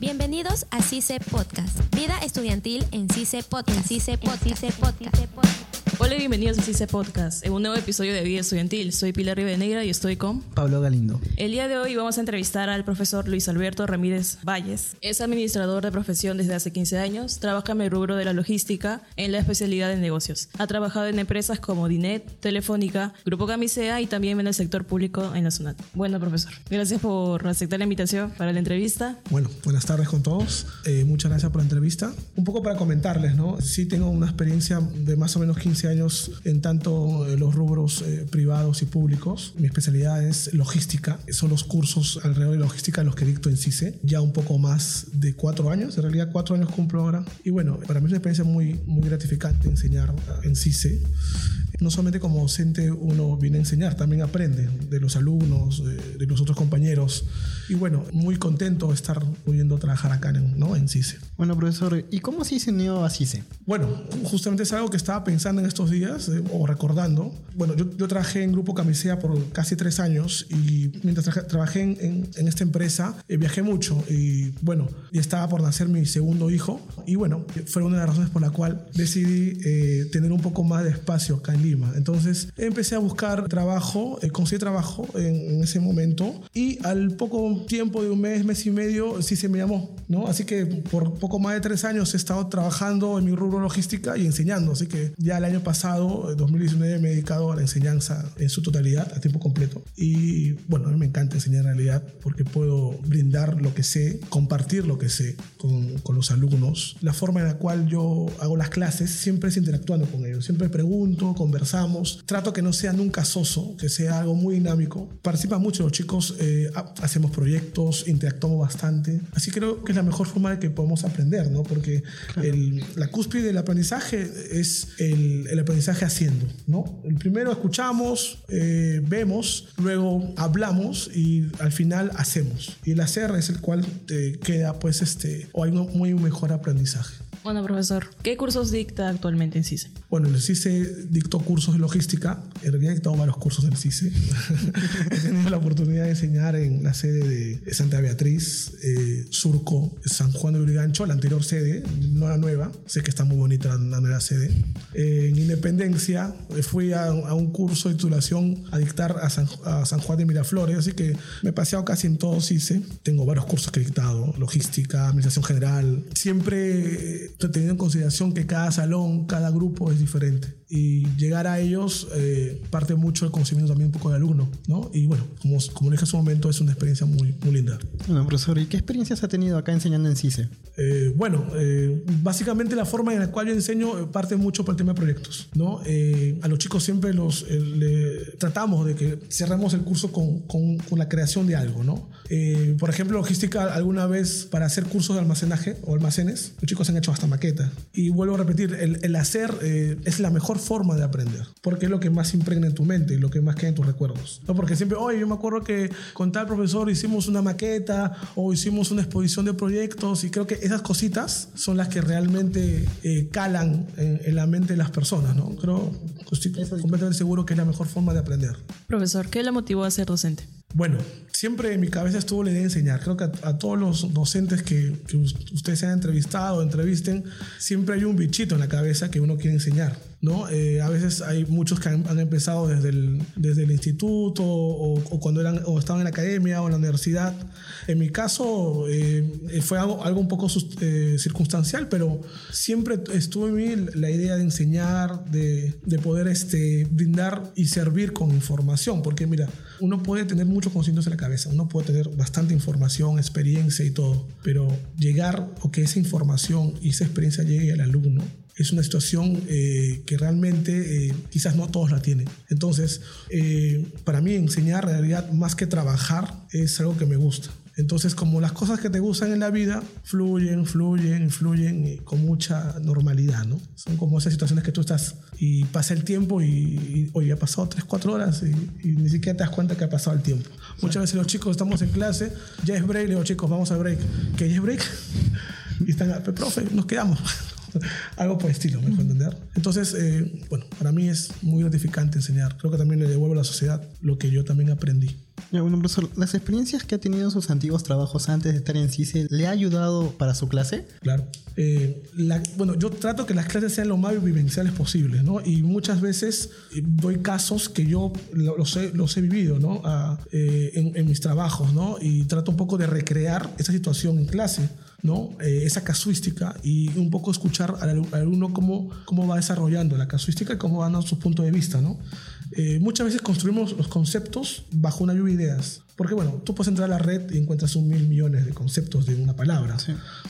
Bienvenidos a CICE Podcast. Vida estudiantil en CICE Podcast. CICE Podcast. Hola y bienvenidos a CICE Podcast, en un nuevo episodio de Vida Estudiantil. Soy Pilar Rivadenegra y estoy con... Pablo Galindo. El día de hoy vamos a entrevistar al profesor Luis Alberto Ramírez Valles. Es administrador de profesión desde hace 15 años, trabaja en el rubro de la logística en la especialidad de negocios. Ha trabajado en empresas como Dinet, Telefónica, Grupo Camisea y también en el sector público en la SUNAT. Bueno, profesor, gracias por aceptar la invitación para la entrevista. Bueno, buenas tardes con todos. Eh, muchas gracias por la entrevista. Un poco para comentarles, ¿no? Sí tengo una experiencia de más o menos 15 años en tanto eh, los rubros eh, privados y públicos. Mi especialidad es logística. Son los cursos alrededor de logística los que dicto en CICE. Ya un poco más de cuatro años. En realidad cuatro años cumplo ahora. Y bueno, para mí es una experiencia muy, muy gratificante enseñar en CICE no solamente como docente uno viene a enseñar, también aprende de los alumnos, de, los otros compañeros. Y bueno, muy contento de estar pudiendo trabajar acá en, ¿no? en CICE. Bueno, profesor, ¿y cómo se unió a CICE? Bueno, justamente es algo que estaba pensando en estos días eh, o recordando. Bueno, yo, yo, trabajé en Grupo Camisea por casi tres años y mientras trabajé en, en, esta empresa eh, viajé mucho y bueno, y estaba por nacer mi segundo hijo y bueno, fue una de las razones por la cual decidí eh, tener un poco más de espacio acá en Lima. Entonces empecé a buscar trabajo, eh, conseguí trabajo en, en, ese momento y al poco tiempo de un mes, mes y medio, sí se me llamó, ¿no? Así que por poco más de tres años he estado trabajando en mi rubro logística y enseñando. Así que ya el año pasado, 2019, me he dedicado a la enseñanza en su totalidad, a tiempo completo. Y bueno, a mí me encanta enseñar en realidad porque puedo brindar lo que sé, compartir lo que sé con, con los alumnos. La forma en la cual yo hago las clases siempre es interactuando con ellos. Siempre pregunto, conversamos. Trato que no sea nunca soso, que sea algo muy dinámico. Participan mucho los chicos, eh, hacemos proyectos, interactuamos bastante. Así creo que es la mejor forma de que podemos aprender, ¿no? Porque el, la cúspide del aprendizaje es el, el, aprendizaje haciendo, ¿no? El primero escuchamos, eh, vemos, luego hablamos y al final hacemos. Y el hacer es el cual te queda, pues, este, o hay un muy mejor aprendizaje. Bueno, profesor, ¿qué cursos dicta actualmente en CICE? Bueno, en el CICE dictó cursos de logística. En realidad he dictado varios cursos en el CICE. he tenido la oportunidad de enseñar en la sede de Santa Beatriz, eh, Surco, San Juan de Urigancho, la anterior sede, no la nueva. Sé que está muy bonita la nueva sede. Eh, en Independencia fui a, a, un curso de titulación a dictar a San, a San, Juan de Miraflores, así que me he paseado casi en todo CICE. Tengo varios cursos que he dictado, logística, administración general. Siempre teniendo en consideración que cada salón, cada grupo es diferente. Y llegar a ellos eh, parte mucho del conocimiento también un poco de alumno, ¿no? Y bueno, como, como dije hace un momento, es una experiencia muy, muy linda. Bueno, profesor, ¿y qué experiencias ha tenido acá enseñando en CICE? Eh, bueno, eh, básicamente la forma en la cual yo enseño parte mucho por el tema de proyectos, ¿no? Eh, a los chicos siempre los le, tratamos de que cerremos el curso con, con, con la creación de algo, ¿no? por ejemplo, logística, alguna vez para hacer cursos de almacenaje o almacenes, los chicos han hecho hasta maqueta. Y vuelvo a repetir, el, el hacer es la mejor forma de aprender, porque es lo que más impregna en tu mente y lo que más queda en tus recuerdos. ¿no? Porque siempre, oye, yo me acuerdo que con tal profesor hicimos una maqueta o hicimos una exposición de proyectos y creo que esas cositas son las que realmente eh, calan en, en, la mente de las personas, ¿no? Creo, estoy completamente seguro que es la mejor forma de aprender. Profesor, ¿qué le motivó a ser docente? Bueno, siempre en mi cabeza estuvo la idea de enseñar. Creo que a, todos los docentes que, ustedes se han entrevistado o entrevisten, siempre hay un bichito en la cabeza que uno quiere enseñar. ¿no? Eh, a veces hay muchos que han, empezado desde el, desde el instituto o, o, cuando eran, o estaban en la academia o en la universidad. En mi caso eh, fue algo, un poco eh, circunstancial, pero siempre estuvo en mí la idea de enseñar, de, de poder este, brindar y servir con información, porque mira, uno puede tener muchos conocimientos en la cabeza, uno puede tener bastante información, experiencia y todo, pero llegar o que esa información y esa experiencia llegue al alumno es una situación eh, que realmente eh, quizás no todos la tienen. Entonces, eh, para mí enseñar en realidad más que trabajar es algo que me gusta. Entonces, como las cosas que te gustan en la vida fluyen, fluyen, fluyen con mucha normalidad, ¿no? Son como esas situaciones que tú estás y pasa el tiempo y, y oye, ha pasado 3, 4 horas y, ni siquiera te das cuenta que ha pasado el tiempo. Muchas veces los chicos estamos en clase, ya es break, le digo, chicos, vamos a break. ¿Qué ya es break? Y están, profe, nos quedamos. algo por el estilo, ¿me -huh. entender? Entonces, eh, bueno, para mí es muy gratificante enseñar. Creo que también le devuelvo a la sociedad lo que yo también aprendí. Ya, bueno, profesor, ¿las experiencias que ha tenido en sus antiguos trabajos antes de estar en CICE le ha ayudado para su clase? Claro. Eh, la- bueno, yo trato que las clases sean lo más vivenciales posibles, ¿no? Y muchas veces eh, doy casos que yo lo- los he, los he vivido, ¿no? A, eh, en, en mis trabajos, ¿no? Y trato un poco de recrear esa situación en clase. ¿No? Eh, esa casuística y un poco escuchar al, alu- al alumno cómo, cómo va desarrollando la casuística y cómo van a su punto de vista. ¿no? Eh, muchas veces construimos los conceptos bajo una lluvia de ideas. Porque, bueno, tú puedes entrar a la red y encuentras un mil millones de conceptos de una palabra,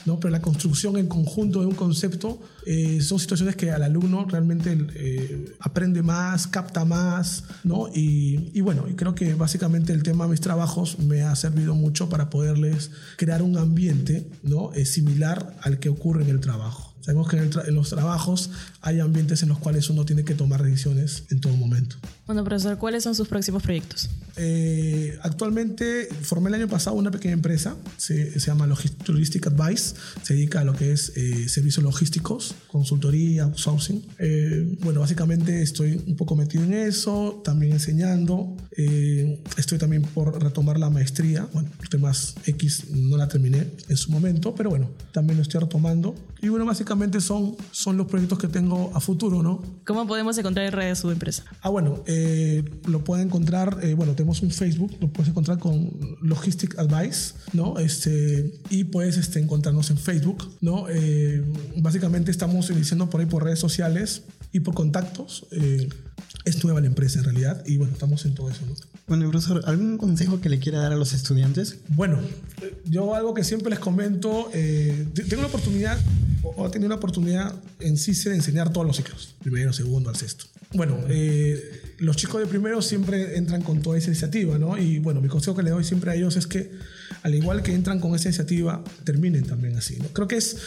¿no? Pero la construcción en conjunto de un concepto eh, son situaciones que al alumno realmente eh, aprende más, capta más, ¿no? Y, y bueno, y creo que básicamente el tema de mis trabajos me ha servido mucho para poderles crear un ambiente, ¿no? Similar al que ocurre en el trabajo. Sabemos que en, tra- en los trabajos hay ambientes en los cuales uno tiene que tomar decisiones en todo momento. Bueno, profesor, ¿cuáles son sus próximos proyectos? Eh, actualmente formé el año pasado una pequeña empresa, se, se llama Logis- Logistic Advice, se dedica a lo que es eh, servicios logísticos, consultoría, outsourcing. Eh, bueno, básicamente estoy un poco metido en eso, también enseñando. Eh, estoy también por retomar la maestría, bueno, por temas X no la terminé en su momento, pero bueno, también lo estoy retomando. Y bueno, básicamente son, son los proyectos que tengo a futuro, ¿no? ¿Cómo podemos encontrar en redes su empresa? Ah, bueno, eh, lo pueden encontrar, eh, bueno, tenemos un Facebook, lo puedes encontrar con Logistic Advice, ¿no? Este, y puedes este, encontrarnos en Facebook, ¿no? Eh, básicamente estamos iniciando por ahí por redes sociales y por contactos. eh, es nueva la empresa en realidad y bueno, estamos en todo eso, ¿no? Bueno, profesor, ¿algún consejo que le quiera dar a los estudiantes? Bueno, eh, yo algo que siempre les comento, eh, te- tengo la oportunidad, o o he tenido la oportunidad en CICE de enseñar todos los ciclos, primero, segundo, al sexto. Bueno, eh, los chicos de primero siempre entran con toda esa iniciativa, ¿no? Y bueno, mi consejo que le doy siempre a ellos es que, al igual que entran con esa iniciativa, terminen también así, ¿no? Creo que es,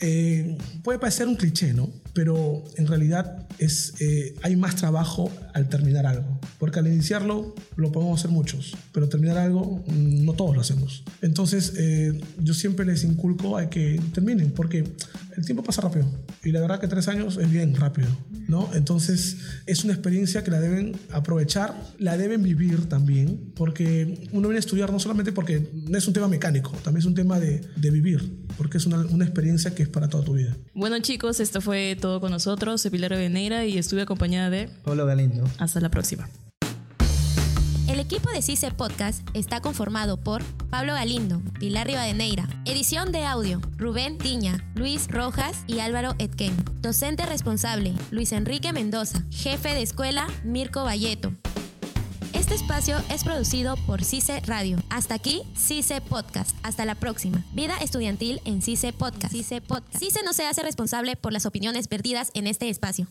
eh, puede parecer un cliché, ¿no? Pero en realidad es, eh, hay más trabajo al terminar algo, porque al iniciarlo lo podemos hacer muchos, pero terminar algo mm, no todos lo hacemos. Entonces, eh, yo siempre les inculco a que terminen, porque el tiempo pasa rápido y la verdad que tres años es bien rápido, ¿no? Entonces, es una experiencia que la deben aprovechar, la deben vivir también, porque uno viene a estudiar no solamente porque no es un tema mecánico, también es un tema de, de vivir, porque es una, una experiencia que es para toda tu vida. Bueno, chicos, esto fue todo con nosotros. Soy Pilar Veneira y estuve acompañada de... Pablo Galindo. Hasta la próxima. El equipo de CICE Podcast está conformado por Pablo Galindo, Pilar Rivadeneira, edición de audio, Rubén Tiña, Luis Rojas y Álvaro Etken. Docente responsable, Luis Enrique Mendoza. Jefe de escuela, Mirko Valleto. Este espacio es producido por CICE Radio. Hasta aquí, CICE Podcast. Hasta la próxima. Vida estudiantil en CICE Podcast. CICE Podcast. CICE no se hace responsable por las opiniones vertidas en este espacio.